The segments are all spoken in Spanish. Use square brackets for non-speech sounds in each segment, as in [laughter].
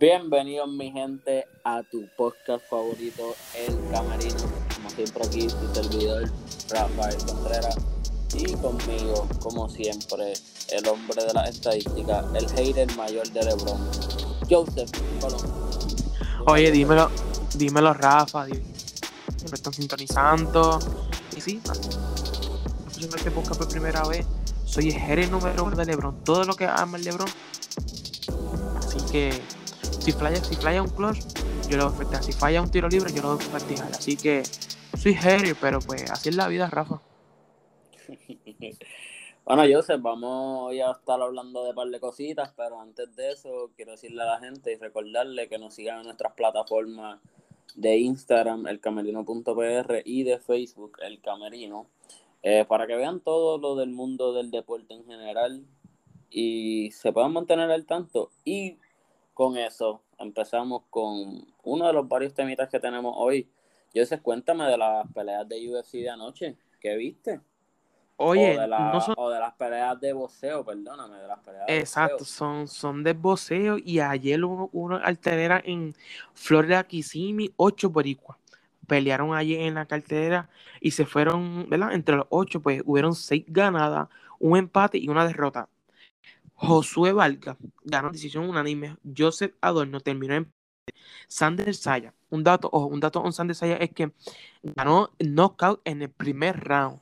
Bienvenidos mi gente a tu podcast favorito, El Camerino. Como siempre aquí, tu servidor, Rafael Contreras. Y conmigo, como siempre, el hombre de la estadística, el hater mayor de Lebron, Joseph Colón. Oye, dímelo, dímelo Rafa, me están sintonizando. Y sí, escuchando este podcast por primera vez. Soy el hater número uno de Lebron. Todo lo que ama el Lebron. Así que si falla, si falla un clutch, yo lo voy Si falla un tiro libre, yo lo voy vertical. Así que soy hater, pero pues así es la vida, Rafa. [laughs] Bueno, Joseph, vamos a estar hablando de par de cositas, pero antes de eso quiero decirle a la gente y recordarle que nos sigan en nuestras plataformas de Instagram, elcamerino.pr y de Facebook, El Camerino, eh, para que vean todo lo del mundo del deporte en general y se puedan mantener al tanto. Y con eso empezamos con uno de los varios temitas que tenemos hoy. Joseph, cuéntame de las peleas de UFC de anoche. ¿Qué viste? Oye, o de, no son... o de las peleas de boxeo, perdóname, de las peleas Exacto, de son, son de boxeo y ayer hubo una alterera en Florida Kissimmee, ocho boricuas. Pelearon allí en la cartera y se fueron, ¿verdad? Entre los ocho, pues hubieron seis ganadas, un empate y una derrota. Josué Valga ganó decisión unánime. Joseph Adorno terminó en Sander Saya. Un dato, ojo, un dato con Sander Saya es que ganó knockout en el primer round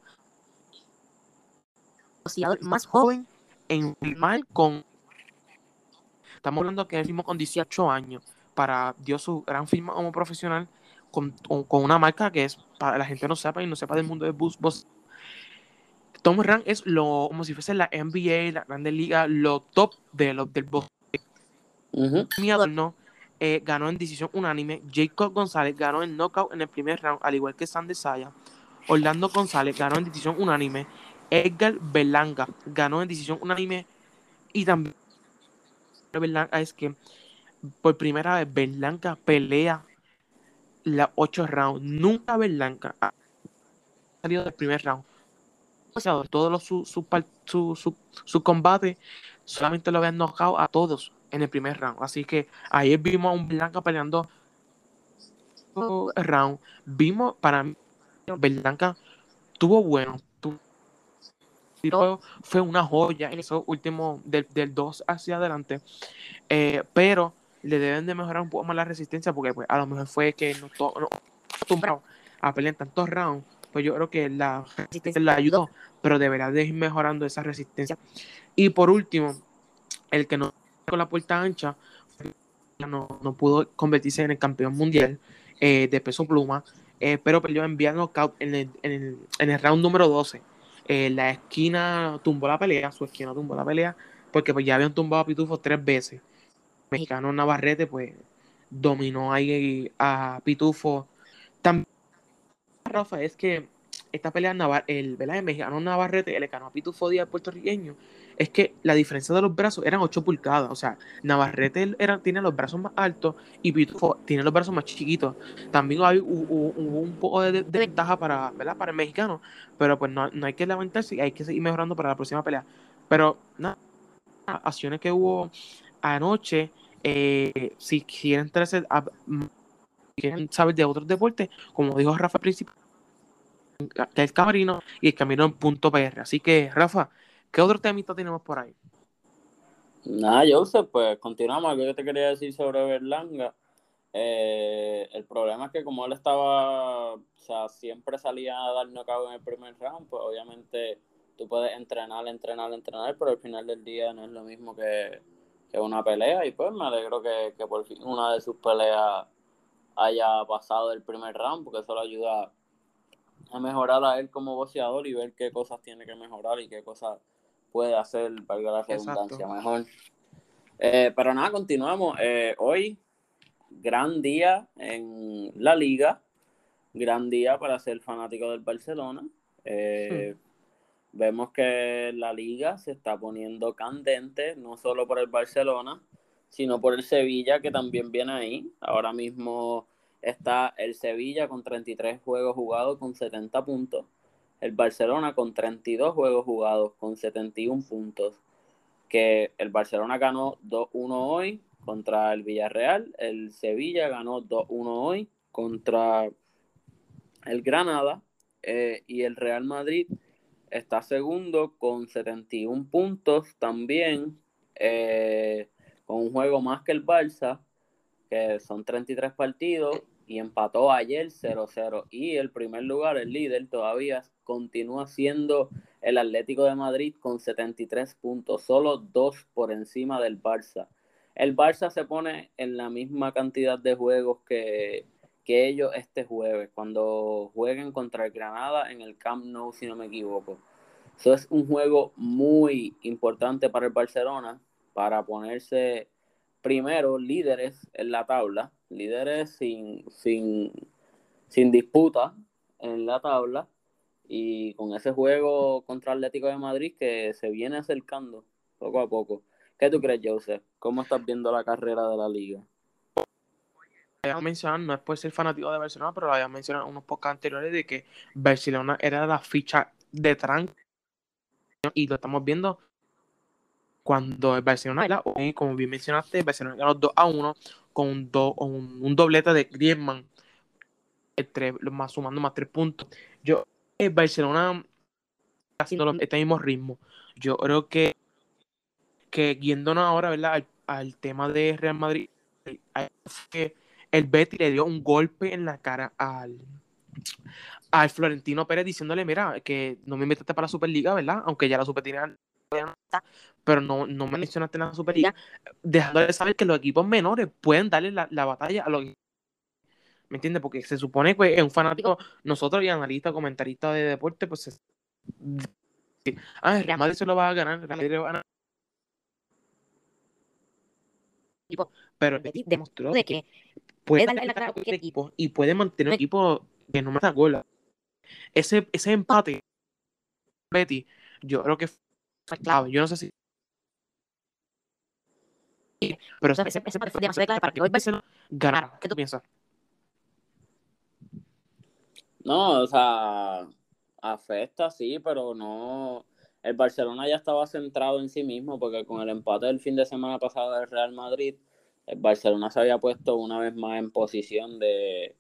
más joven en firmar con. Estamos hablando que él firmó con 18 años para dio su gran firma como profesional con, con, una marca que es para la gente no sepa y no sepa del mundo de bus, bus. Tom Rand es lo como si fuese la NBA, la Grande Liga, lo top de lo, del box. Mi adorno eh, ganó en decisión unánime. Jacob González ganó en knockout en el primer round, al igual que Sandy Saya. Orlando González ganó en decisión unánime. Edgar Berlanga ganó en decisión unánime y también Berlanga es que por primera vez Berlanga pelea la 8 rounds. Nunca Berlanga ha salido del primer round. Todos los su, su, su, su, combate solamente lo habían knockout a todos en el primer round. Así que ayer vimos a un Berlanga peleando round. Vimos para mí Berlanga tuvo bueno, fue una joya en esos últimos del, del 2 hacia adelante. Eh, pero le deben de mejorar un poco más la resistencia porque pues, a lo mejor fue que no, no acostumbrado a pelear tantos rounds. Pues yo creo que la resistencia le ayudó, pero deberá de ir mejorando esa resistencia. Y por último, el que no con la puerta ancha no, no pudo convertirse en el campeón mundial eh, de peso pluma, eh, pero perdió en vía knockout en el, en, el, en el round número 12 eh, la esquina tumbó la pelea, su esquina tumbó la pelea, porque pues ya habían tumbado a Pitufo tres veces. El mexicano Navarrete pues dominó ahí a Pitufo. Rafa, es que esta pelea, el, ¿verdad? el mexicano Navarrete, el ganó a Pitufo Díaz puertorriqueño, es que la diferencia de los brazos eran 8 pulgadas. O sea, Navarrete era, tiene los brazos más altos y Pitufo tiene los brazos más chiquitos. También hay, hubo, un poco de, ventaja para, ¿verdad? para el mexicano, pero pues no, hay que lamentarse, hay que seguir mejorando para la próxima pelea. Pero nada, acciones que hubo anoche, eh, si quieren, quieren saber de otros deportes, como dijo Rafa Príncipe, que es Camarino y el Camino en punto PR. Así que, Rafa, ¿qué otro temita tenemos por ahí? Nada, Joseph, pues continuamos. Algo que te quería decir sobre Berlanga. Eh, el problema es que como él estaba, o sea, siempre salía a dar knockout en el primer round, pues obviamente tú puedes entrenar, entrenar, entrenar, pero al final del día no es lo mismo que, una pelea. Y pues me alegro que, que, por fin una de sus peleas haya pasado el primer round, porque eso le ayuda a mejorar a él como boxeador y ver qué cosas tiene que mejorar y qué cosas puede hacer, valga la redundancia, mejor. Eh, pero nada, continuamos. Eh, hoy, gran día en la liga, gran día para ser fanático del Barcelona. Eh, hmm. Vemos que la liga se está poniendo candente, no solo por el Barcelona, sino por el Sevilla, que también viene ahí. Ahora mismo está el Sevilla con 33 juegos jugados con 70 puntos, el Barcelona con 32 juegos jugados con 71 puntos, que el Barcelona ganó 2-1 hoy contra el Villarreal. El Sevilla ganó 2-1 hoy contra el Granada. Eh, y el Real Madrid está segundo con 71 puntos también, eh, con un juego más que el Barça, que son 33 partidos, y empató ayer 0-0. Y el primer lugar, el líder, todavía continúa siendo el Atlético de Madrid con 73 puntos, solo dos por encima del Barça. El Barça se pone en la misma cantidad de juegos que, que ellos este jueves, cuando jueguen contra el Granada en el Camp Nou, si no me equivoco. Eso es un juego muy importante para el Barcelona, para ponerse primero líderes en la tabla, líderes sin, sin, sin disputa en la tabla, y con ese juego contra Atlético de Madrid que se viene acercando poco a poco. ¿Qué tú crees, Joseph? ¿Cómo estás viendo la carrera de la liga? mencionar, no es por ser fanático de Barcelona, pero lo había mencionado en unos pocos anteriores de que Barcelona era la ficha de Trank y lo estamos viendo cuando el Barcelona, como bien mencionaste, el Barcelona ganó 2 a 1 con un, un, doblete de Griezmann, más, sumando más 3 puntos. Yo, el Barcelona haciendo este mismo ritmo. Yo creo que, que yéndonos ahora ¿verdad? Al, al tema de Real Madrid, que el Betty le dio un golpe en la cara al, al Florentino Pérez diciéndole, mira, que no me metiste para la Superliga, ¿verdad? Aunque ya la Superliga pero no, no me mencionaste en la Superliga, dejándole saber que los equipos menores pueden darle la, batalla a los ¿Me entiendes? Porque se supone que es un fanático, nosotros y analistas, comentaristas de deporte, pues ah, Real Madrid se lo va a ganar, Real Madrid va a ganar. Pero el Betis demostró de que puede darle la cara a cualquier equipo y puede mantener un equipo que no mata gola. Ese, ese empate, Betty, yo creo que fue clave. Yo no sé si. Pero ese, ese, empate fue demasiado clave para que hoy [laughs] Barcelona ganara. ¿Qué tú piensas? No, o sea, afecta, sí, pero no. El Barcelona ya estaba centrado en sí mismo porque con el empate del fin de semana pasado del Real Madrid, el Barcelona se había puesto una vez más en posición de,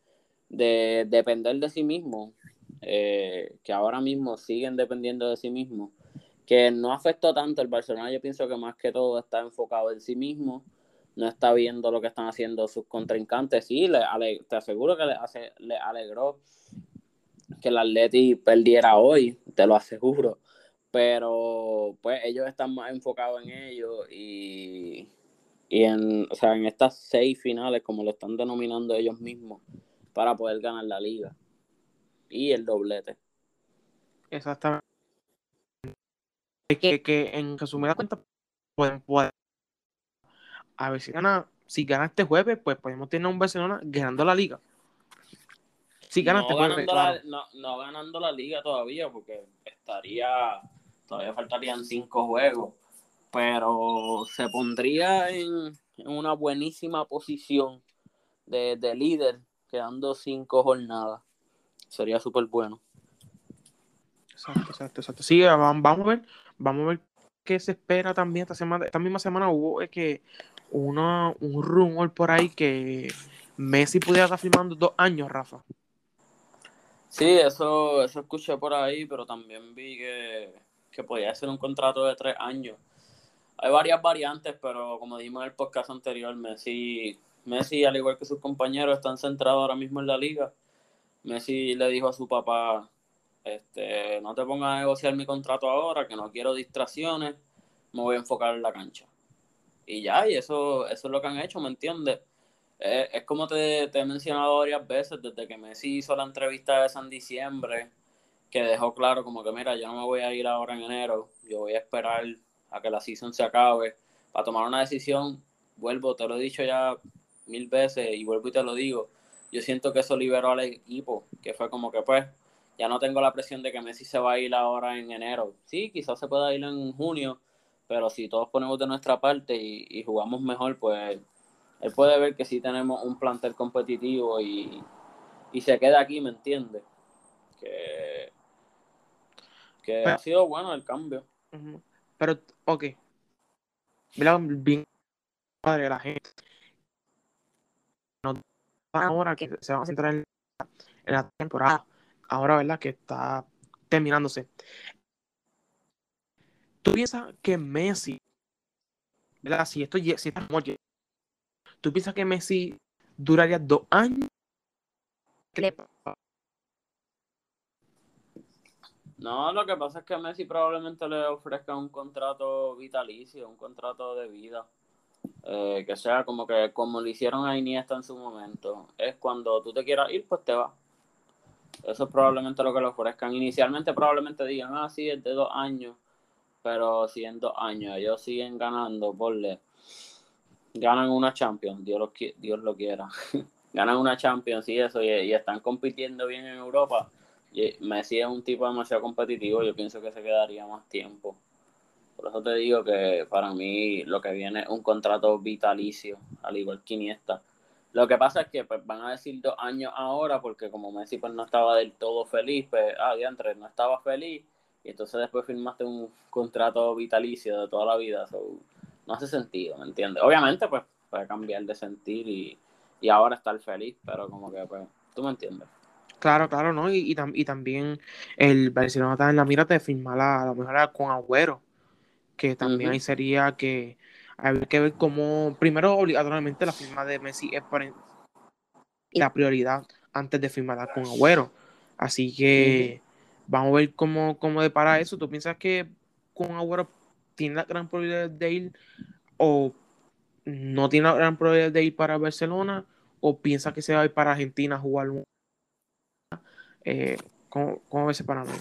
de depender de sí mismo, eh, que ahora mismo siguen dependiendo de sí mismo, que no afectó tanto el Barcelona, yo pienso que más que todo está enfocado en sí mismo, no está viendo lo que están haciendo sus contrincantes, sí, te aseguro que le, hace, le alegró que el Atleti perdiera hoy, te lo aseguro, pero pues ellos están más enfocados en ello y y en, o sea, en estas seis finales, como lo están denominando ellos mismos, para poder ganar la liga. Y el doblete. Exactamente. Que, que en resumida cuenta, pueden, pueden, a ver si gana, si gana este jueves, pues podemos tener un Barcelona ganando la liga. Si gana este jueves, la, no, no ganando la liga todavía, porque estaría, todavía faltarían cinco juegos pero se pondría en, una buenísima posición de, líder, quedando cinco jornadas. Sería súper bueno. Exacto, exacto, exacto. Sí, vamos a ver, vamos a ver qué se espera también esta semana. Esta misma semana hubo que uno, un rumor por ahí que Messi pudiera estar firmando dos años, Rafa. Sí, eso, eso escuché por ahí, pero también vi que, que podía ser un contrato de tres años hay varias variantes, pero como dijimos en el podcast anterior, Messi, Messi, al igual que sus compañeros, están centrados ahora mismo en la liga. Messi le dijo a su papá, este, no te pongas a negociar mi contrato ahora, que no quiero distracciones, me voy a enfocar en la cancha. Y ya, y eso, eso es lo que han hecho, ¿me entiendes? es como te, te, he mencionado varias veces, desde que Messi hizo la entrevista de San Diciembre, que dejó claro como que, mira, yo no me voy a ir ahora en enero, yo voy a esperar a que la season se acabe, para tomar una decisión, vuelvo, te lo he dicho ya mil veces y vuelvo y te lo digo, yo siento que eso liberó al equipo, que fue como que pues ya no tengo la presión de que Messi se va a ir ahora en enero. Sí, quizás se pueda ir en junio, pero si todos ponemos de nuestra parte y, jugamos mejor, pues él puede ver que sí tenemos un plantel competitivo y, se queda aquí, ¿me entiende Que, que ha sido bueno el cambio. Pero, ok. Bien padre la gente. ahora que se van a centrar en la, temporada, ahora, ¿verdad? Que está terminándose. ¿Tú piensas que Messi, ¿verdad? Si esto si está ¿tú piensas que Messi duraría dos años? No, lo que pasa es que Messi probablemente le ofrezca un contrato vitalicio, un contrato de vida. Eh, que sea como que como le hicieron a Iniesta en su momento. Es cuando tú te quieras ir, pues te vas. Eso es probablemente lo que le ofrezcan. Inicialmente probablemente digan, ah, sí, es de dos años. Pero si en dos años ellos siguen ganando, le ganan una Champions, Dios lo, Dios lo quiera. [laughs] ganan una Champions y eso, y están compitiendo bien en Europa Messi es un tipo demasiado competitivo, yo pienso que se quedaría más tiempo. Por eso te digo que para mí lo que viene es un contrato vitalicio, al igual que Iniesta. Lo que pasa es que pues, van a decir dos años ahora, porque como Messi pues, no estaba del todo feliz, pues, ah, diantre, no estaba feliz, y entonces después firmaste un contrato vitalicio de toda la vida. no hace sentido, ¿me entiendes? Obviamente, pues, puede cambiar de sentir y, y ahora estar feliz, pero como que, pues, tú me entiendes. Claro, claro, ¿no? Y, y, también el Barcelona está en la mira de firmar a, lo mejor con Agüero, que también ahí sería que hay que ver cómo, primero obligatoriamente la firma de Messi es la prioridad antes de firmar con Agüero. Así que vamos a ver cómo, cómo depara eso. ¿Tú piensas que con Agüero tiene la gran probabilidad de ir o no tiene la gran probabilidad de ir para Barcelona o piensa que se va a ir para Argentina a jugar un eh, ¿cómo, ¿Cómo ves para mí?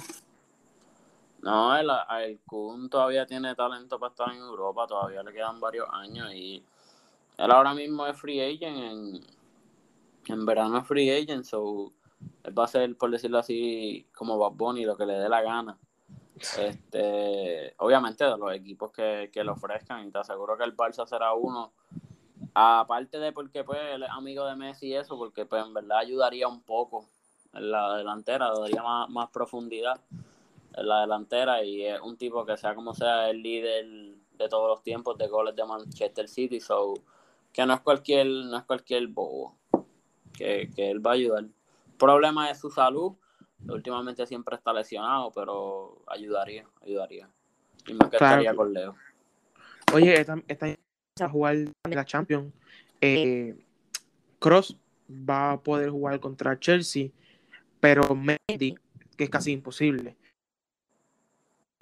No, el, el Kun todavía tiene talento para estar en Europa, todavía le quedan varios años y él ahora mismo es free agent, en, en verano es free agent, so él va a ser, por decirlo así, como Bad Bunny, lo que le dé la gana. Este, obviamente de los equipos que, que le ofrezcan, y te aseguro que el Barça será uno. Aparte de porque pues él es amigo de Messi y eso, porque pues en verdad ayudaría un poco en la delantera, daría más, más profundidad en la delantera y es un tipo que sea como sea el líder de todos los tiempos de goles de Manchester City, so que no es cualquier, no es cualquier bobo, que, él va a ayudar. El problema es su salud, últimamente siempre está lesionado, pero ayudaría, ayudaría. Y me quedaría con Leo. Oye, esta, esta a jugar la Champions. Eh, Cross va a poder jugar contra Chelsea pero Mendy, que es casi imposible.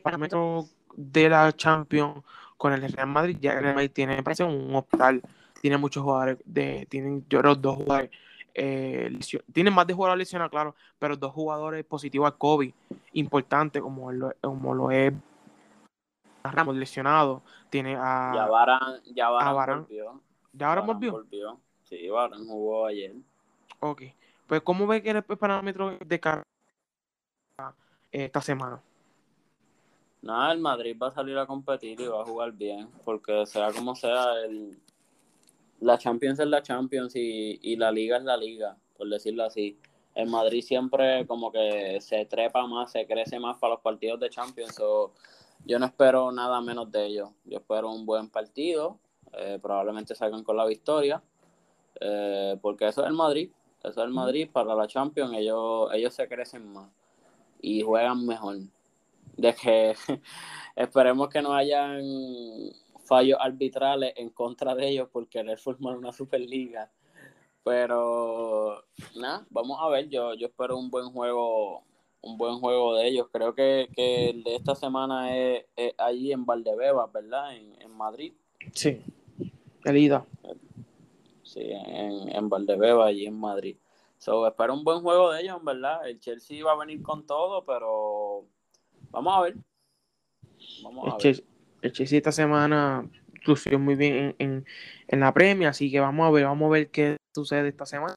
Parámetro de la Champions con el Real Madrid, ya el Real Madrid tiene, parece un hospital, tiene muchos jugadores, de, tienen yo creo dos jugadores, eh, tienen más de jugadores lesionados, claro, pero dos jugadores positivos a COVID, importante como lo, como lo es Ramos lesionado, tiene a... Ya Baran, ya volvió. ¿Ya Baran volvió? volvió? Sí, Baran jugó ayer. Ok. Pues, ¿cómo ve que el parámetro de cara esta semana? Nada, el Madrid va a salir a competir y va a jugar bien, porque sea como sea, el, la Champions es la Champions y, y la Liga es la Liga, por decirlo así. El Madrid siempre como que se trepa más, se crece más para los partidos de Champions. yo no espero nada menos de ellos. Yo espero un buen partido, eh, probablemente salgan con la victoria, eh, porque eso es el Madrid. Eso es el Madrid para la Champions, ellos, ellos se crecen más y juegan mejor. De que [laughs] esperemos que no hayan fallos arbitrales en contra de ellos por querer formar una Superliga. Pero nada, vamos a ver, yo, yo espero un buen juego, un buen juego de ellos. Creo que, el de esta semana es, allí en Valdebebas, ¿verdad? En, en Madrid. Sí, el ida. Sí, en, en Valdebeba, allí en Madrid. So, espero un buen juego de ellos, verdad. El Chelsea va a venir con todo, pero vamos a ver. Vamos a el, ver. el Chelsea esta semana lució muy bien en, la premia, así que vamos a ver, vamos a ver qué sucede esta semana.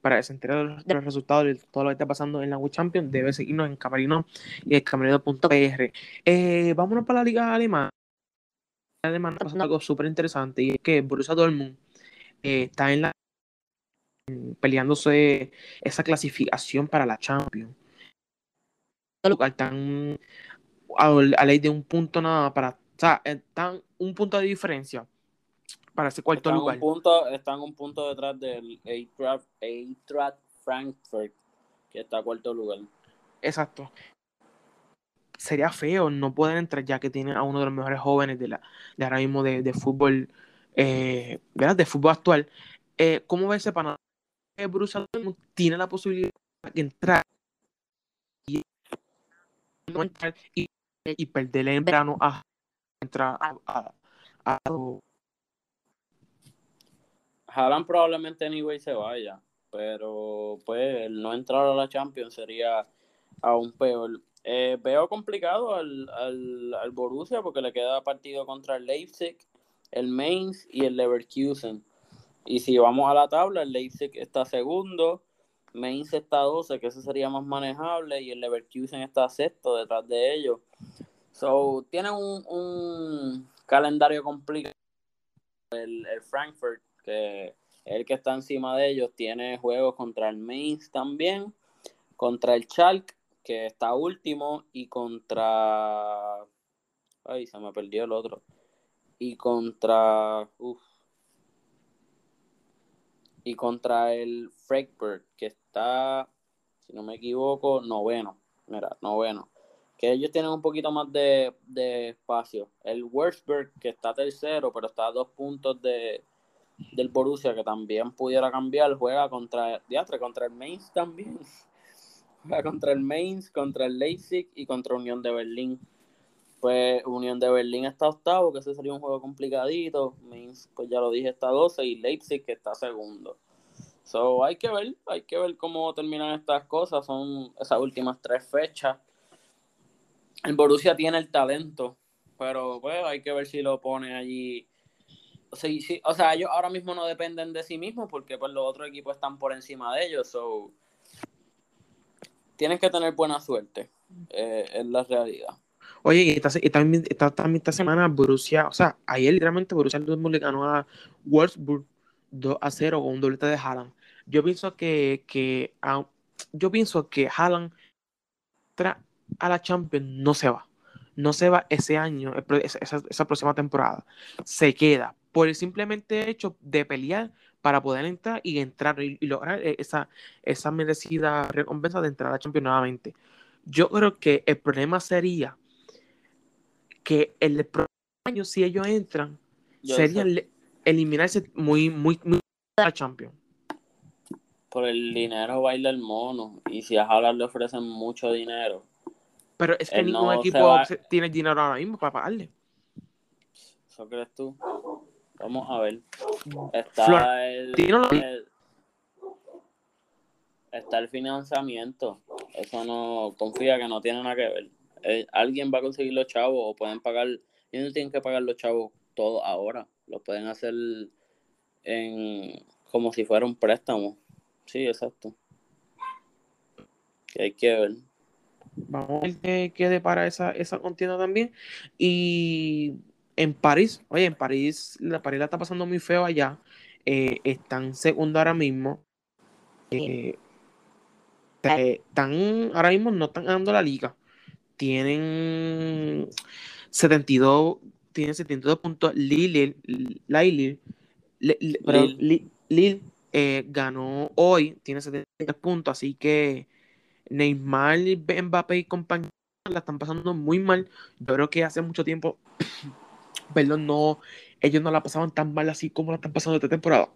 Para que se entere de los, resultados de todo lo que está pasando en la World Champions, debe seguirnos en Camarino y el camarino.pr. Eh, vámonos para la Liga Alemana. La Alemana está pasando algo súper interesante y es que Borussia Dortmund eh, está en la peleándose esa clasificación para la Champions. Lugar están a, ley de un punto nada para, o sea, están un punto de diferencia para ese cuarto están lugar. Un punto, están un punto detrás del Eintracht Frankfurt, que está a cuarto lugar. Exacto. Sería feo no poder entrar ya que tiene a uno de los mejores jóvenes de, la, de ahora mismo de, de fútbol, eh, ¿verdad? De fútbol actual. Eh, ¿Cómo ve ese panorama? Borussia Dortmund tiene la posibilidad de entrar y, y perder en verano a entrar a, a, a, Haaland probablemente anyway se vaya, pero pues el no entrar a la Champions sería aún peor. Eh, veo complicado al, al, al, Borussia porque le queda partido contra el Leipzig, el Mainz y el Leverkusen. Y si vamos a la tabla, el Leipzig está segundo, Mainz está 12, que eso sería más manejable, y el Leverkusen está sexto detrás de ellos. So, tienen un, un calendario complicado. El, el, Frankfurt, que el que está encima de ellos, tiene juegos contra el Mainz también, contra el Schalke, que está último, y contra... Ay, se me perdió el otro. Y contra... Uf, y contra el Frankfurt, que está, si no me equivoco, noveno. Mira, noveno. Que ellos tienen un poquito más de, de espacio. El Wolfsburg, que está tercero, pero está a dos puntos de, del Borussia, que también pudiera cambiar, juega contra, contra el Mainz también. [laughs] Juega contra el Mainz, contra el Leipzig y contra Unión de Berlín. Pues Unión de Berlín está octavo, que ese sería un juego complicadito. Mainz, pues ya lo dije, está 12 y Leipzig que está segundo. So, hay que ver, hay que ver cómo terminan estas cosas. Son esas últimas tres fechas. El Borussia tiene el talento, pero pues hay que ver si lo pone allí. O sea, sí, o sea, ellos ahora mismo no dependen de sí mismos porque pues los otros equipos están por encima de ellos. So, tienen que tener buena suerte. Eh, es la realidad. Oye, y, esta, y también, esta, también esta semana Borussia, o sea, ayer literalmente Borussia Dortmund le ganó a Wolfsburg 2 a 0 con un doblete de Haaland. Yo pienso que, que a, yo pienso que Haaland a la Champions no se va. No se va ese año, esa, esa próxima temporada. Se queda por el simplemente hecho de pelear para poder entrar y entrar y, y lograr esa, esa merecida recompensa de entrar a la Champions nuevamente. Yo creo que el problema sería que el próximo año, si ellos entran, Yo sería eliminarse muy, muy, muy de la Champions. Por el dinero baila el mono. Y si a Haaland le ofrecen mucho dinero. Pero es que ningún no equipo va... tiene dinero ahora mismo para pagarle. ¿Eso crees tú? Vamos a ver. Está el, el, está el financiamiento. Eso no confía que no tiene nada que ver. Eh, alguien va a conseguir los chavos o pueden pagar. Ellos no tienen que pagar los chavos todos ahora. Lo pueden hacer en como si fuera un préstamo. Sí, exacto. Que hay que ver. Vamos a ver qué, qué depara esa, esa contienda también. Y en París, oye, en París, la París la está pasando muy feo allá. Eh, están segundo ahora mismo. Eh, están, ahora mismo no están ganando la liga. Tienen 72, tienen 72 puntos. Lille, Lille, Lille, Lille eh, ganó hoy, tiene 73 puntos, así que Neymar, Mbappé y compañía la están pasando muy mal. Yo creo que hace mucho tiempo, [clears throat] perdón, no, ellos no la pasaban tan mal así como la están pasando esta temporada.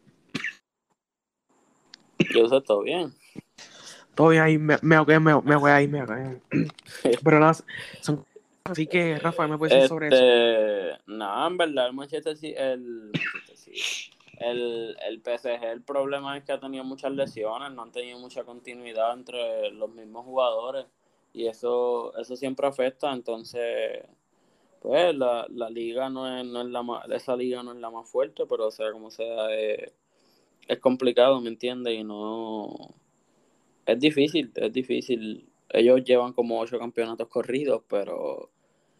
Yo sé todo bien. Todo bien ahí, me, me, me, me voy ahí, me voy [clears throat] Pero nada, son Así que, Rafael, ¿me puedes decir sobre eso? Este, no, en verdad, el Manchester City, el, el, el PSG, el problema es que ha tenido muchas lesiones, no han tenido mucha continuidad entre los mismos jugadores y eso, eso siempre afecta, entonces, pues la, la liga no es, no es la más, esa liga no es la más fuerte, pero o sea, como sea, es, es complicado, ¿me entiendes? Y no, es difícil, es difícil. Ellos llevan como ocho campeonatos corridos, pero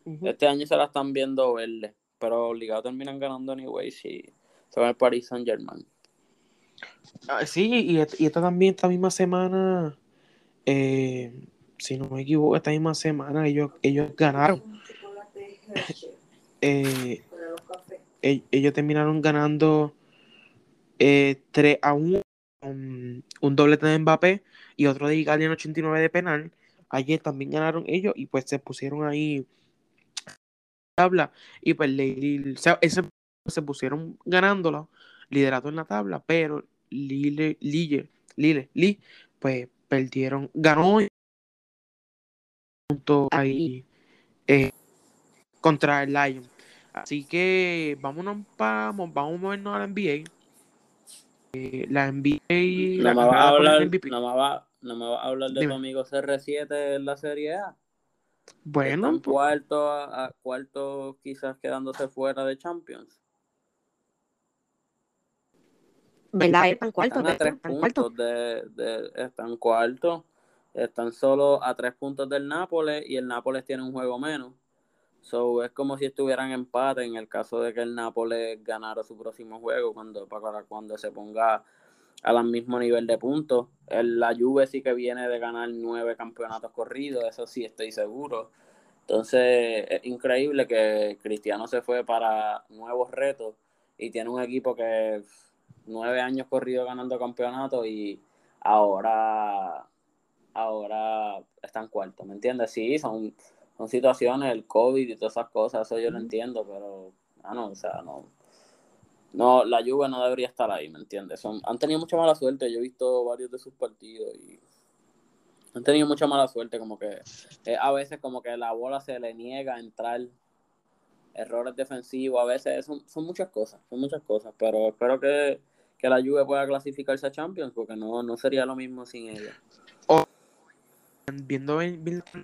Uh-huh. Este año se la están viendo verde, pero obligado terminan ganando anyway si se va al Paris Saint Germain. Ah, sí, y, y, esta también, esta misma semana, eh, si no me equivoco, esta misma semana ellos, ellos ganaron. [coughs] eh, ellos terminaron ganando 3 eh, a 1, un, un doblete de Mbappé y otro de Italia en 89 de penal. Ayer también ganaron ellos y pues se pusieron ahí tabla y pues le, ese, se pusieron ganándolo, liderato en la tabla, pero Lille, Lille, Lille, Lille, pues perdieron, ganó punto ahí eh, contra el Lion. Así que vámonos para, vamos a movernos a la NBA. Eh, la NBA. No, me va a hablar, no, me va, no me va a hablar de tu amigo CR7 en la Serie A. Bueno. Pues cuarto, a, cuarto, quizás quedándose fuera de Champions. ¿Verdad? Están cuartos. Están a tres puntos de, de, están cuartos. Están solo a tres puntos del Nápoles y el Nápoles tiene un juego menos. So, es como si estuvieran empate en el caso de que el Nápoles ganara su próximo juego cuando, para cuando se ponga al mismo nivel de puntos. La Juve sí que viene de ganar nueve campeonatos corridos, eso sí estoy seguro. Entonces es increíble que Cristiano se fue para nuevos retos y tiene un equipo que nueve años corrido ganando campeonatos y ahora, ahora están cuartos, ¿me entiendes? Sí, son, son situaciones, el COVID y todas esas cosas, eso yo lo entiendo, pero, ah, no, o sea, no. No, la Juve no debería estar ahí, ¿me entiendes? Son, han tenido mucha mala suerte, yo he visto varios de sus partidos y han tenido mucha mala suerte, como que eh, a veces como que la bola se le niega a entrar errores defensivos, a veces son, son muchas cosas, son muchas cosas, pero espero que que la Juve pueda clasificarse a Champions, porque no, no sería lo mismo sin ella. viendo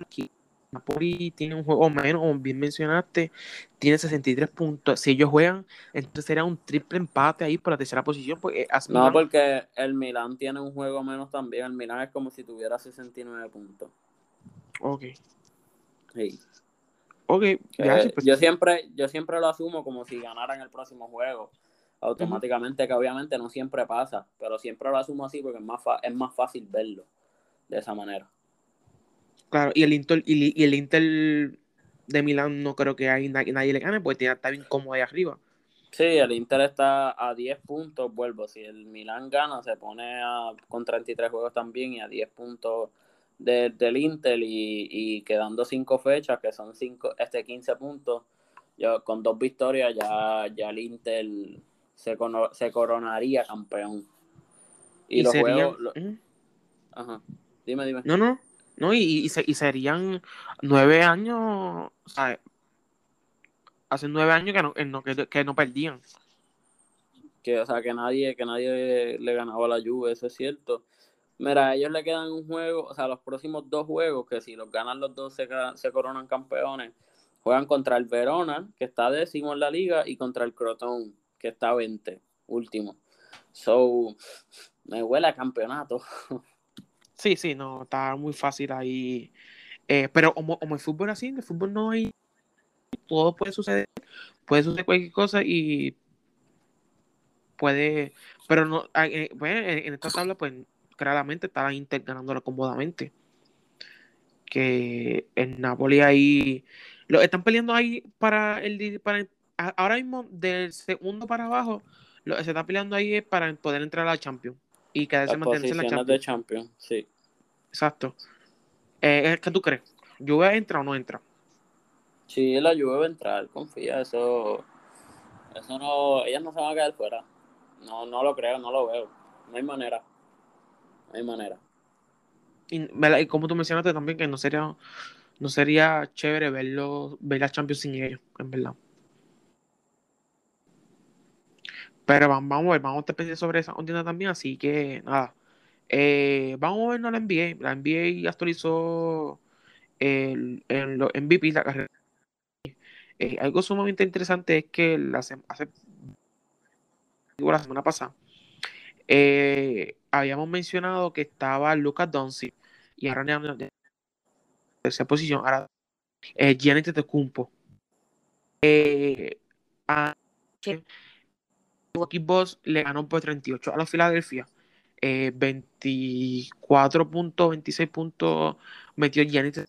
aquí, Napoli tiene un juego menos, como bien mencionaste, tiene 63 puntos. Si ellos juegan, entonces sería un triple empate ahí por la tercera posición. Pues, no, porque el Milan tiene un juego menos también. El Milan es como si tuviera 69 puntos. Ok. Sí. Ok, pues. Yo siempre, yo siempre lo asumo como si ganaran el próximo juego automáticamente, que obviamente no siempre pasa, pero siempre lo asumo así porque es más, es más fácil verlo de esa manera. Claro, y el Inter, y, el Inter de Milán no creo que hay nadie, nadie le gane, porque está bien cómodo ahí arriba. Sí, el Inter está a 10 puntos, vuelvo, si el Milán gana se pone a, con 33 juegos también y a 10 puntos del Inter y, y, quedando 5 fechas, que son cinco, este 15 puntos, yo, con dos victorias ya, ya el Inter se, se coronaría campeón. Y, los juegos. Ajá. Dime, dime. No, no. No, y, y, serían nueve años. O sea, hace nueve años que no, que, no perdían. Que, o sea, que nadie, que nadie le ganaba a la Juve, eso es cierto. Mira, a ellos le quedan un juego, o sea, los próximos dos juegos, que si los ganan los dos se, se coronan campeones, juegan contra el Verona, que está décimo en la liga, y contra el Crotón, que está 20, último. So, me huele a campeonato. [laughs] Sí, sí, no, está muy fácil ahí. Eh, pero como, el fútbol así, en el fútbol no hay. Todo puede suceder. Puede suceder cualquier cosa y. Puede. Pero no. Ah, eh, pues, en, esta tabla, pues claramente está Inter ganándolo cómodamente. Que el Napoli ahí. Lo están peleando ahí para el, para ahora mismo del segundo para abajo, lo que se está peleando ahí es para poder entrar a la Champions y quedarse mantenerse en la Champions. de Champions, sí. Exacto. Eh, ¿Qué tú crees? ¿Juve entra o no entra? Sí, la Juve va a entrar, confía, eso eso no, ellas no se van a quedar fuera. No, no lo creo, no lo veo. No hay manera. No hay manera. Y, y como tú mencionaste también que no sería no sería chévere verlo, ver la Champions sin ellos, en verdad. Pero vamos, a ver, vamos a estar sobre esa onda también, así que nada. Eh, vamos a vernos la NBA. La NBA actualizó el, el, los MVP, la carrera. Eh, algo sumamente interesante es que la, hace, la semana pasada eh, habíamos mencionado que estaba Lucas Doncic y ahora en esa posición ahora eh, Giannis Antetokounmpo eh, Boss le ganó por 38 a los Philadelphia. Eh, 24 puntos, 26 puntos metió Giannis.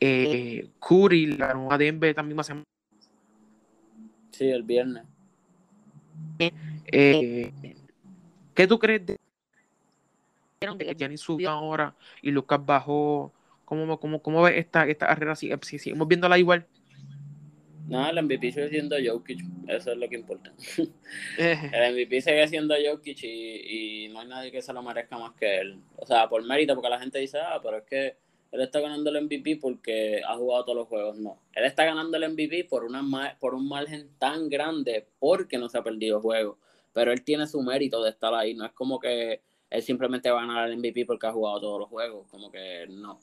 Eh, Curry le ganó a Denver también más Sí, el viernes. Eh, ¿Qué tú crees de de que Giannis subió ahora y Lucas bajó? ¿Cómo, cómo, cómo ves esta, esta carrera? Si, si seguimos viéndola igual. No, el MVP sigue siendo Jokic, eso es lo que importa. [laughs] Eh, El MVP sigue siendo Jokic y, y no hay nadie que se lo merezca más que él. O sea, por mérito, porque la gente dice, ah, pero es que él está ganando el MVP porque ha jugado todos los juegos. No, él está ganando el MVP por, una, ma- por un margen tan grande porque no se ha perdido juegos. Pero él tiene su mérito de estar ahí. No es como que él simplemente va a ganar el MVP porque ha jugado todos los juegos. Como que no.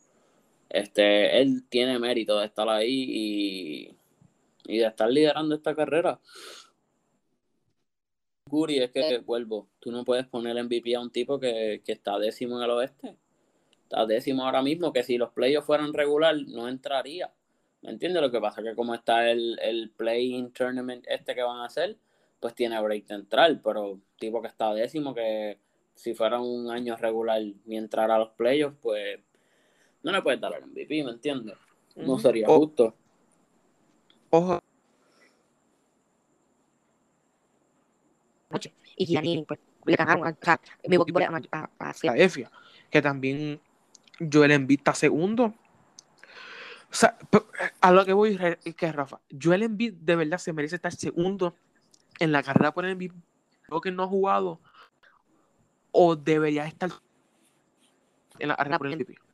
Este, él tiene mérito de estar ahí y, y de estar liderando esta carrera. Guri, es que vuelvo, tú no puedes poner MVP a un tipo que, que está décimo en el oeste. Está décimo ahora mismo, que si los playoffs fueran regular, no entraría. ¿Me entiendes? Lo que pasa es que como está el, el play-in tournament este que van a hacer, pues tiene break de entrar, pero tipo que está décimo, que si fuera un año regular ni entrar a los playoffs, pues no le puedes dar el MVP, ¿me entiendes? No sería justo. Ojo, Y Gianni, pues, le ganaron. O sea, mi a, a, a Filadelfia, que también Joel Embiid está segundo. O sea, a lo que voy es que Rafa, Joel Embiid de verdad se merece estar segundo en la carrera por el creo que no ha jugado, o debería estar en la carrera por el MVP.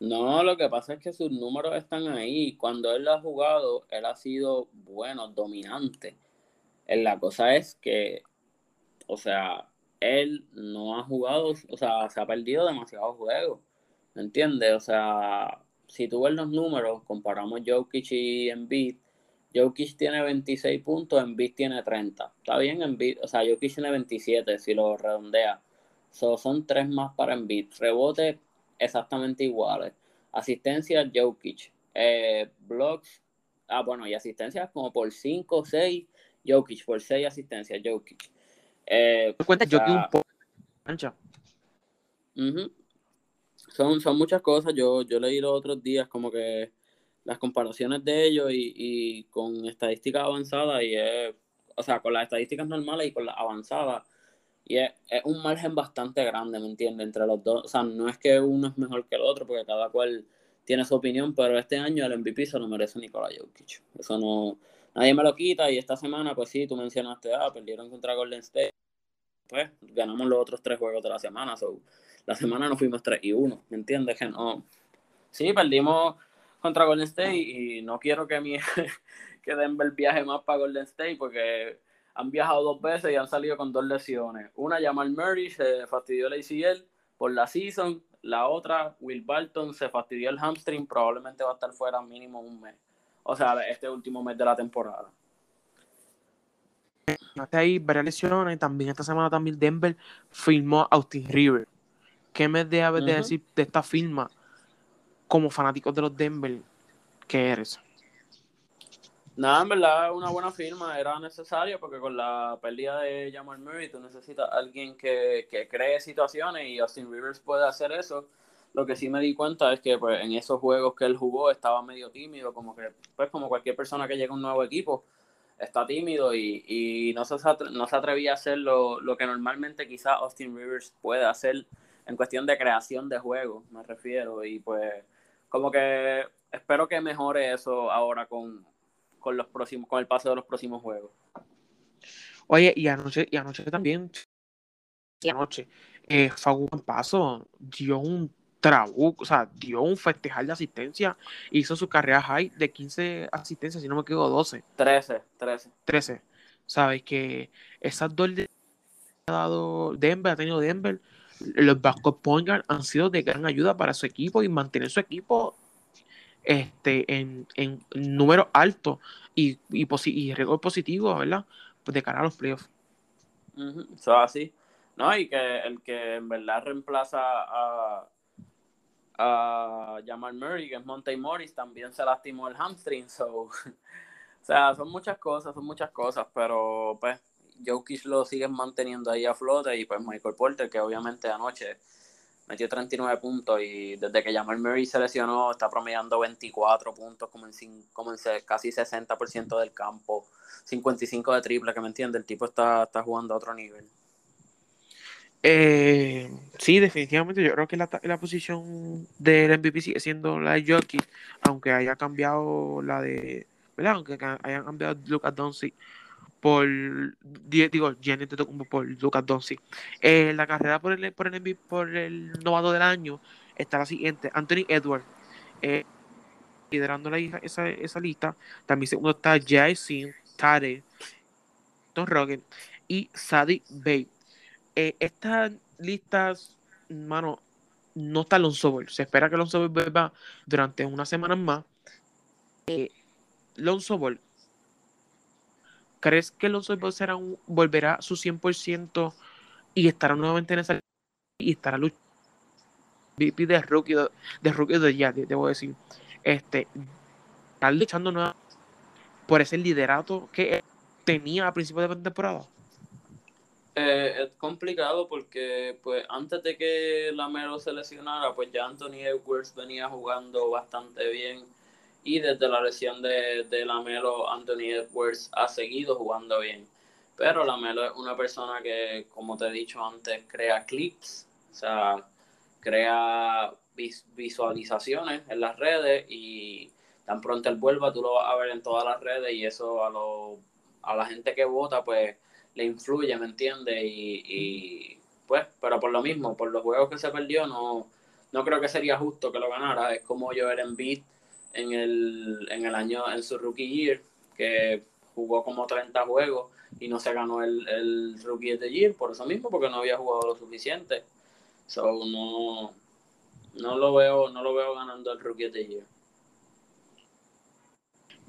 No, lo que pasa es que sus números están ahí. Cuando él ha jugado, él ha sido bueno, dominante. Eh, La cosa es que, o sea, él no ha jugado, o sea, se ha perdido demasiados juegos. ¿Me entiendes? O sea, si tú ves los números, comparamos Jokic y Embiid. Jokic tiene 26 puntos, Embiid tiene 30. Está bien, Embiid, o sea, Jokic tiene 27 si lo redondea. So, son tres más para Embiid. Rebote exactamente iguales. Asistencia, Jokic. Eh, blocks, ah, bueno, y asistencias como por 5 o 6, Jokic, por 6 asistencias, Jokic. Eh, cuenta o un poco. Son, son muchas cosas. Yo, yo leí los otros días como que las comparaciones de ellos y, y con estadísticas avanzadas y es, o sea, con las estadísticas normales y con las avanzadas. Y es, un margen bastante grande, ¿me entiendes? Entre los dos. O sea, no es que uno es mejor que el otro, porque cada cual tiene su opinión, pero este año el MVP se lo merece Nikola Jokic. Eso no, nadie me lo quita. Y esta semana, pues sí, tú mencionaste, ah, perdieron contra Golden State. Pues ganamos los otros tres juegos de la semana. So, la semana nos fuimos 3 y 1, ¿me entiendes? Que no. Sí, perdimos contra Golden State y no quiero que mi [laughs] que Denver viaje más para Golden State porque han viajado dos veces y han salido con dos lesiones. Una, Jamal Murray se fastidió el ACL por la season. La otra, Will Barton se fastidió el hamstring, probablemente va a estar fuera mínimo un mes. O sea, este último mes de la temporada. Hasta ahí varias lesiones. También esta semana también Denver firmó a Austin River. ¿Qué me debes de Ujú. decir de esta firma como fanáticos de los Denver que eres? Nada, en verdad, una buena firma era necesaria porque con la pérdida de Jamal Murray tú necesitas alguien que, que cree situaciones y Austin Rivers puede hacer eso. Lo que sí me di cuenta es que pues, en esos juegos que él jugó estaba medio tímido, como que pues como cualquier persona que llega a un nuevo equipo, está tímido y, y no, se, no se atrevía a hacer lo, lo que normalmente quizás Austin Rivers puede hacer en cuestión de creación de juego, me refiero. Y pues como que espero que mejore eso ahora con, con los próximos, con el paso de los próximos juegos. Oye, y anoche, y anoche también, y anoche, eh, Facu Paso dio un trabuco, o sea, dio un festejar de asistencia, hizo su carrera high de 15 asistencias, si no me equivoco, 12, 13, 13. 13. Sabes que esas dos le ha dado Denver, ha tenido Denver, los backup point guard han sido de gran ayuda para su equipo y mantener su equipo este, en, en números altos y, y, y récord positivo, ¿verdad? Pues de cara a los playoffs. Eso es así. No, y que el que en verdad reemplaza a, a Jamal Murray, que es Monte Morris, también se lastimó el hamstring. So. [laughs] o sea, son muchas cosas, son muchas cosas, pero pues Jokic lo siguen manteniendo ahí a flote y pues Michael Porter, que obviamente anoche metió 39 puntos y desde que Jamal Murray se lesionó está promediando 24 puntos como en, como en casi 60% del campo, 55 de triple, que me entiende, el tipo está, está jugando a otro nivel. Eh, sí, definitivamente yo creo que la, la posición del MVP sigue siendo la de Jockey, aunque haya cambiado la de, ¿verdad? Aunque hayan cambiado Lucas Doncic por digo Giannis Antetokounmpo por Lucas Doncic. Eh, la carrera por el por el MVP, por el novato del año está la siguiente: Anthony Edwards eh, liderando la, esa, esa lista. También segundo está Jason Tare, Tom Rogan y Sadie Bay. Eh, estas listas, mano, no está Alonso Ball. Se espera que Alonso Ball vuelva durante unas semanas más. Eh, Alonso Ball, ¿crees que Alonso Ball será un, volverá a su 100% y estará nuevamente en esa y estará luchando VP de rookie de, rookie de ya, debo decir. Este, está luchando nueva por ese liderato que tenía a principios de temporada. Eh, es complicado porque pues antes de que Lamelo se lesionara, pues ya Anthony Edwards venía jugando bastante bien y desde la lesión de, de Lamelo, Anthony Edwards ha seguido jugando bien. Pero Lamelo es una persona que, como te he dicho antes, crea clips, o sea, crea visualizaciones en las redes y tan pronto él vuelva, tú lo vas a ver en todas las redes y eso a, lo, a la gente que vota, pues le influye, ¿me entiendes? Y, pues, pero por lo mismo, por los juegos que se perdió, no, no creo que sería justo que lo ganara. Es como Joel Embiid en el, en el año, en su rookie year, que jugó como 30 juegos y no se ganó el, el rookie de year por eso mismo, porque no había jugado lo suficiente. So, no, no lo veo, no lo veo ganando el rookie de year.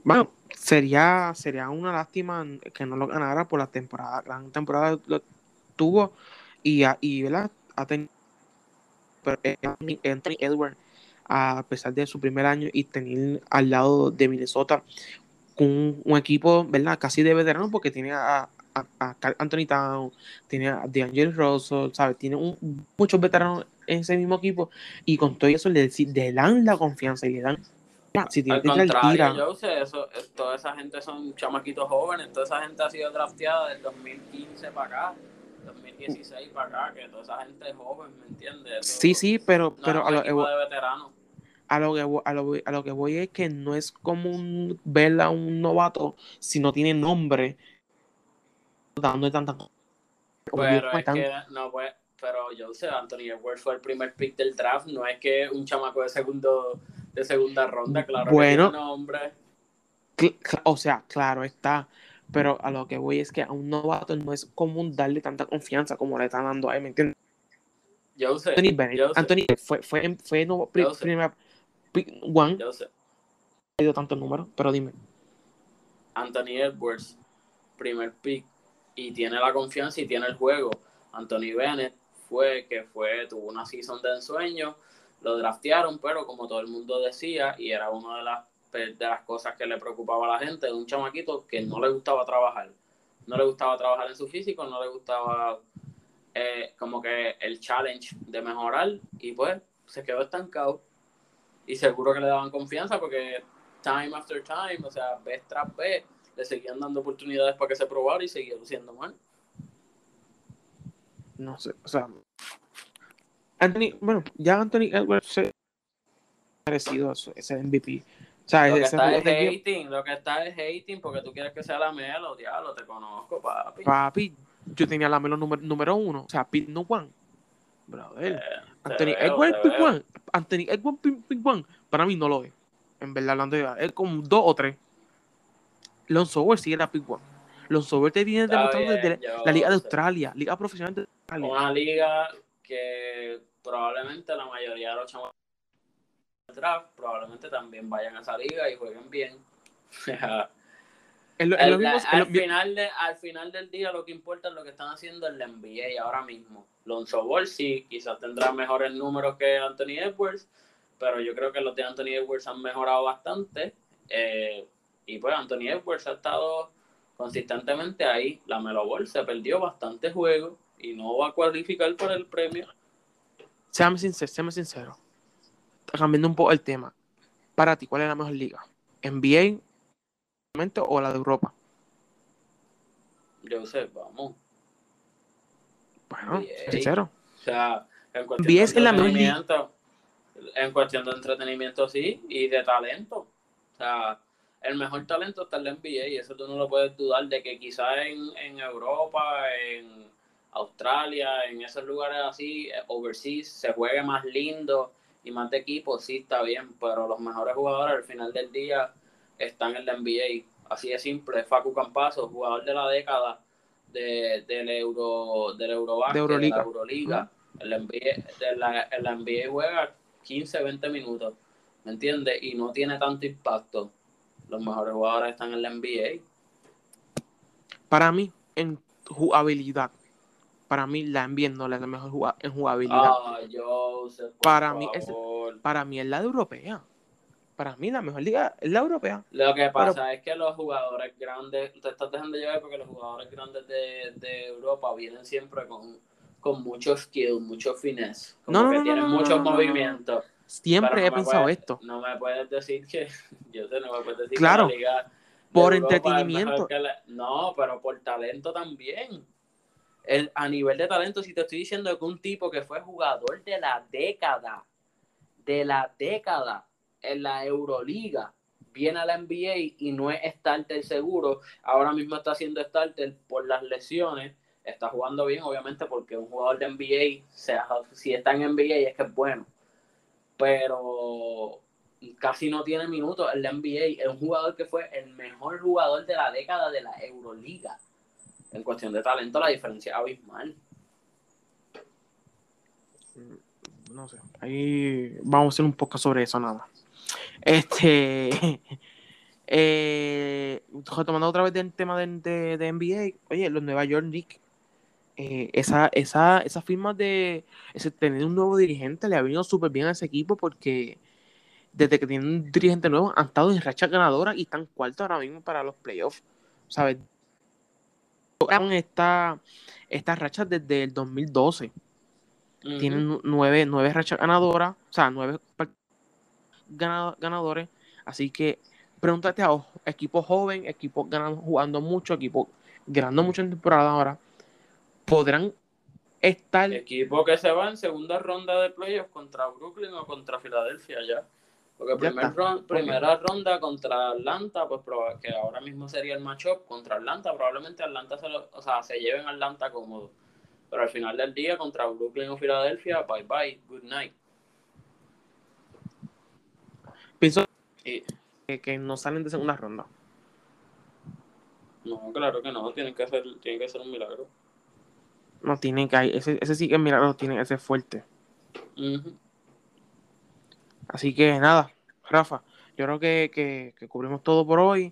Bueno, sería, sería una lástima que no lo ganara por la temporada. Gran temporada tuvo y, y ¿verdad? ha tenido eh, Anthony Edward a pesar de su primer año y tener al lado de Minnesota un, un equipo, ¿verdad? Casi de veterano porque tiene a, a, Anthony Town, tiene a DeAngelo Russell, ¿sabes? Tiene muchos veteranos en ese mismo equipo y con todo eso le, le dan la confianza y le dan si Al contrario, yo sé, eso, toda esa gente son chamaquitos jóvenes, toda esa gente ha sido drafteada del 2015 para acá, 2016 para acá, que toda esa gente es joven, ¿me entiendes? sí, sí, pero, pero a, lo, de a, lo que, a, lo, a lo que voy es que no es común ver a un novato si no tiene nombre dando tanta pero es que no pues pero yo sé Anthony Edwards fue el primer pick del draft no es que un chamaco de segundo de segunda ronda, claro. Bueno, que o sea, claro está. Pero a lo que voy es que a un novato no es común darle tanta confianza como le están dando a él, ¿me entiendes? Yo sé. Anthony Bennett. Anthony fue, fue, fue no, one. Yo sé. Ha ido tantos números, pero dime. Anthony Edwards, primer pick, y tiene la confianza y tiene el juego. Anthony Bennett fue que fue, tuvo una season de ensueño, lo draftearon, pero como todo el mundo decía, y era una de las, de las cosas que le preocupaba a la gente, de un chamaquito que no le gustaba trabajar. No le gustaba trabajar en su físico, no le gustaba eh, como que el challenge de mejorar, y pues se quedó estancado. Y seguro que le daban confianza porque time after time, o sea, vez tras vez, le seguían dando oportunidades para que se probara y seguía luciendo mal. No sé, o sea, Anthony, bueno, ya Anthony Edwards se ha parecido ese MVP. O sea, lo que está es hating, lo que está es hating porque tú quieres que sea la Melo, diablo, te conozco, papi. Papi, yo tenía la Melo número, número uno, o sea, Pete No One. Brother. Eh, Anthony Edwards, Pick One. Anthony Edwards, One. Para mí no lo es. En verdad, hablando de es como dos o tres. Lonzo Ball sí era Pick One. Lonzo Ball te viene demostrando desde la Liga de Australia, Liga Profesional de Australia. Una liga que probablemente la mayoría de los chavos del draft probablemente también vayan a esa liga y jueguen bien. [laughs] al, final de, al final del día lo que importa es lo que están haciendo en la NBA ahora mismo. Lonzo Ball sí, quizás tendrá mejores números que Anthony Edwards, pero yo creo que los de Anthony Edwards han mejorado bastante. Eh, y pues Anthony Edwards ha estado consistentemente ahí. La Melo Ball se perdió bastante juego y no va a cualificar por el premio. Séame sincero, séame sincero. Cambiando un poco el tema. Para ti, ¿cuál es la mejor liga? ¿NBA o la de Europa? Yo sé, vamos. Bueno, NBA. sincero. O sea, en cuestión NBA de entretenimiento, en cuestión de entretenimiento sí, y de talento. O sea, el mejor talento está en la NBA y eso tú no lo puedes dudar de que quizás en, en Europa, en Australia, en esos lugares así, eh, overseas, se juegue más lindo y más de equipo, sí está bien, pero los mejores jugadores al final del día están en la NBA. Así de simple, Facu Campazo, jugador de la década de, del Euro, del Eurobasket, De Euroliga. de la Euroliga. En la NBA, de la, en la NBA juega 15, 20 minutos, ¿me entiendes? Y no tiene tanto impacto. Los mejores jugadores están en la NBA. Para mí, en jugabilidad, para mí la NBA no es la mejor en jugabilidad. Ah, Joseph, Para mí es-. Para mí es la de europea. Para mí la mejor liga es la europea. Lo que pasa es que los jugadores grandes, te estás dejando llevar porque los jugadores grandes de, de Europa vienen siempre con, con mucho skill, mucho finesse, como No, no, que no, tienen no, muchos movimientos. Siempre he pensado puedes- esto. No me puedes decir que, [laughs] yo sé, no me puedes decir Claro, que la liga por Europa entretenimiento. la- No, pero por talento también. El, a nivel de talento, si te estoy diciendo que un tipo que fue jugador de la década, de la década en la Euroliga, viene a la NBA y no es starter seguro, ahora mismo está haciendo starter por las lesiones, está jugando bien, obviamente, porque un jugador de NBA, sea, si está en NBA es que es bueno, pero casi no tiene minutos en la NBA, es un jugador que fue el mejor jugador de la década de la Euroliga. En cuestión de talento, la diferencia es abismal. No sé. Ahí vamos a hacer un poco sobre eso nada más. Este. [laughs] eh, retomando otra vez del tema de, de- de NBA, oye, los Nueva York Knicks, eh, esa, esa, esa firma de ese, tener un nuevo dirigente le ha venido súper bien a ese equipo porque desde que tienen un dirigente nuevo han estado en racha ganadora y están cuartos ahora mismo para los playoffs. ¿Sabes? Esta, esta racha desde el 2012 tienen nu- nueve, nueve rachas ganadoras, o sea, nueve par- gana- ganadores. Así que pregúntate a equipos joven, equipos ganando, jugando mucho, equipos ganando mucho en temporada ahora, podrán estar. Equipo que se va en segunda ronda de playoffs contra Brooklyn o contra Filadelfia ya. Porque Ya primer está. ron- primera ronda contra Atlanta, pues que ahora mismo sería el matchup contra Atlanta, probablemente Atlanta se lo, o sea, se lleven a Atlanta cómodo. Pero al final del día contra Brooklyn o Filadelfia, bye bye, good night. Que, que no salen de segunda ronda. no, claro que no, tienen que hacer, tiene que ser un milagro. No tienen que ese, ese sí que milagro tiene ese fuerte. Ujú. Así que nada, Rafa, yo creo que, que, que cubrimos todo por hoy.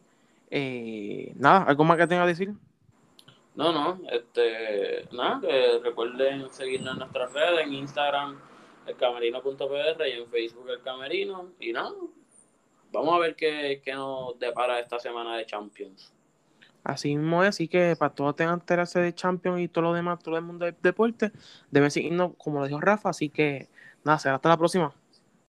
Eh, nada, ¿algo más que tenga que decir? No, no, este, nada, que recuerden seguirnos en nuestras redes, en Instagram, elcamerino.pr y en Facebook el camerino. Y nada, vamos a ver qué, qué nos depara esta semana de Champions. Así mismo es, así que para todos tengan enterarse de Champions y todo lo demás, todo el mundo del deporte, deben seguirnos, como lo dijo Rafa, así que nada, será hasta la próxima.